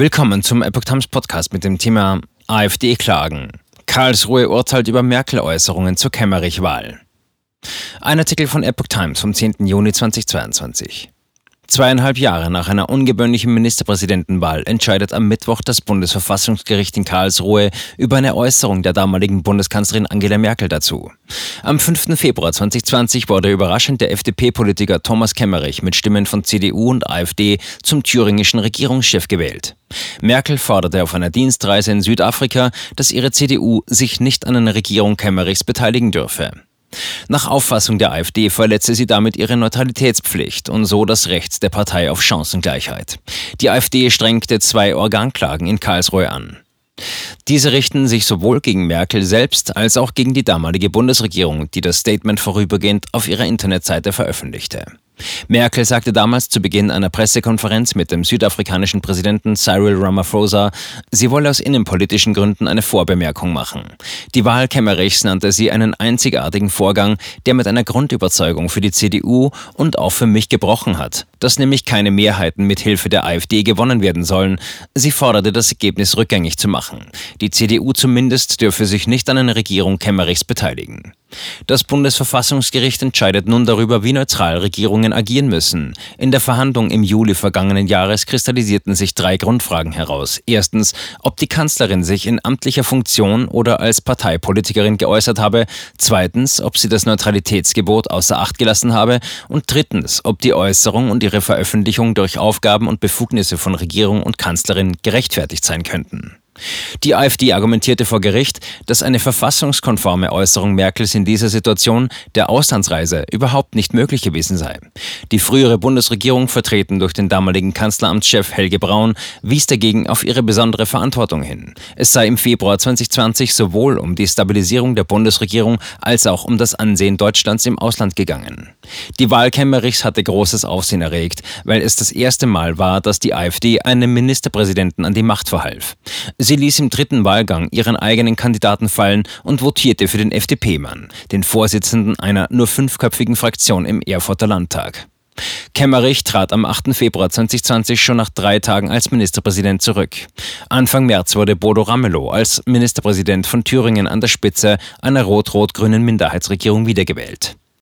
Willkommen zum Epoch Times Podcast mit dem Thema AfD-Klagen. Karlsruhe urteilt über Merkel-Äußerungen zur Kemmerich-Wahl. Ein Artikel von Epoch Times vom 10. Juni 2022. Zweieinhalb Jahre nach einer ungewöhnlichen Ministerpräsidentenwahl entscheidet am Mittwoch das Bundesverfassungsgericht in Karlsruhe über eine Äußerung der damaligen Bundeskanzlerin Angela Merkel dazu. Am 5. Februar 2020 wurde überraschend der FDP-Politiker Thomas Kemmerich mit Stimmen von CDU und AfD zum thüringischen Regierungschef gewählt. Merkel forderte auf einer Dienstreise in Südafrika, dass ihre CDU sich nicht an einer Regierung Kemmerichs beteiligen dürfe. Nach Auffassung der AfD verletze sie damit ihre Neutralitätspflicht und so das Recht der Partei auf Chancengleichheit. Die AfD strengte zwei Organklagen in Karlsruhe an. Diese richten sich sowohl gegen Merkel selbst als auch gegen die damalige Bundesregierung, die das Statement vorübergehend auf ihrer Internetseite veröffentlichte. Merkel sagte damals zu Beginn einer Pressekonferenz mit dem südafrikanischen Präsidenten Cyril Ramaphosa, sie wolle aus innenpolitischen Gründen eine Vorbemerkung machen. Die Wahl Kemmerichs nannte sie einen einzigartigen Vorgang, der mit einer Grundüberzeugung für die CDU und auch für mich gebrochen hat, dass nämlich keine Mehrheiten mit Hilfe der AfD gewonnen werden sollen. Sie forderte das Ergebnis rückgängig zu machen. Die CDU zumindest dürfe sich nicht an einer Regierung Kemmerichs beteiligen. Das Bundesverfassungsgericht entscheidet nun darüber, wie neutral Regierungen agieren müssen. In der Verhandlung im Juli vergangenen Jahres kristallisierten sich drei Grundfragen heraus. Erstens, ob die Kanzlerin sich in amtlicher Funktion oder als Parteipolitikerin geäußert habe. Zweitens, ob sie das Neutralitätsgebot außer Acht gelassen habe. Und drittens, ob die Äußerung und ihre Veröffentlichung durch Aufgaben und Befugnisse von Regierung und Kanzlerin gerechtfertigt sein könnten. Die AfD argumentierte vor Gericht, dass eine verfassungskonforme Äußerung Merkels in dieser Situation der Auslandsreise überhaupt nicht möglich gewesen sei. Die frühere Bundesregierung, vertreten durch den damaligen Kanzleramtschef Helge Braun, wies dagegen auf ihre besondere Verantwortung hin. Es sei im Februar 2020 sowohl um die Stabilisierung der Bundesregierung als auch um das Ansehen Deutschlands im Ausland gegangen. Die Wahl Kemmerichs hatte großes Aufsehen erregt, weil es das erste Mal war, dass die AfD einem Ministerpräsidenten an die Macht verhalf. Sie ließ im dritten Wahlgang ihren eigenen Kandidaten fallen und votierte für den FDP-Mann, den Vorsitzenden einer nur fünfköpfigen Fraktion im Erfurter Landtag. Kemmerich trat am 8. Februar 2020 schon nach drei Tagen als Ministerpräsident zurück. Anfang März wurde Bodo Ramelow als Ministerpräsident von Thüringen an der Spitze einer rot-rot-grünen Minderheitsregierung wiedergewählt.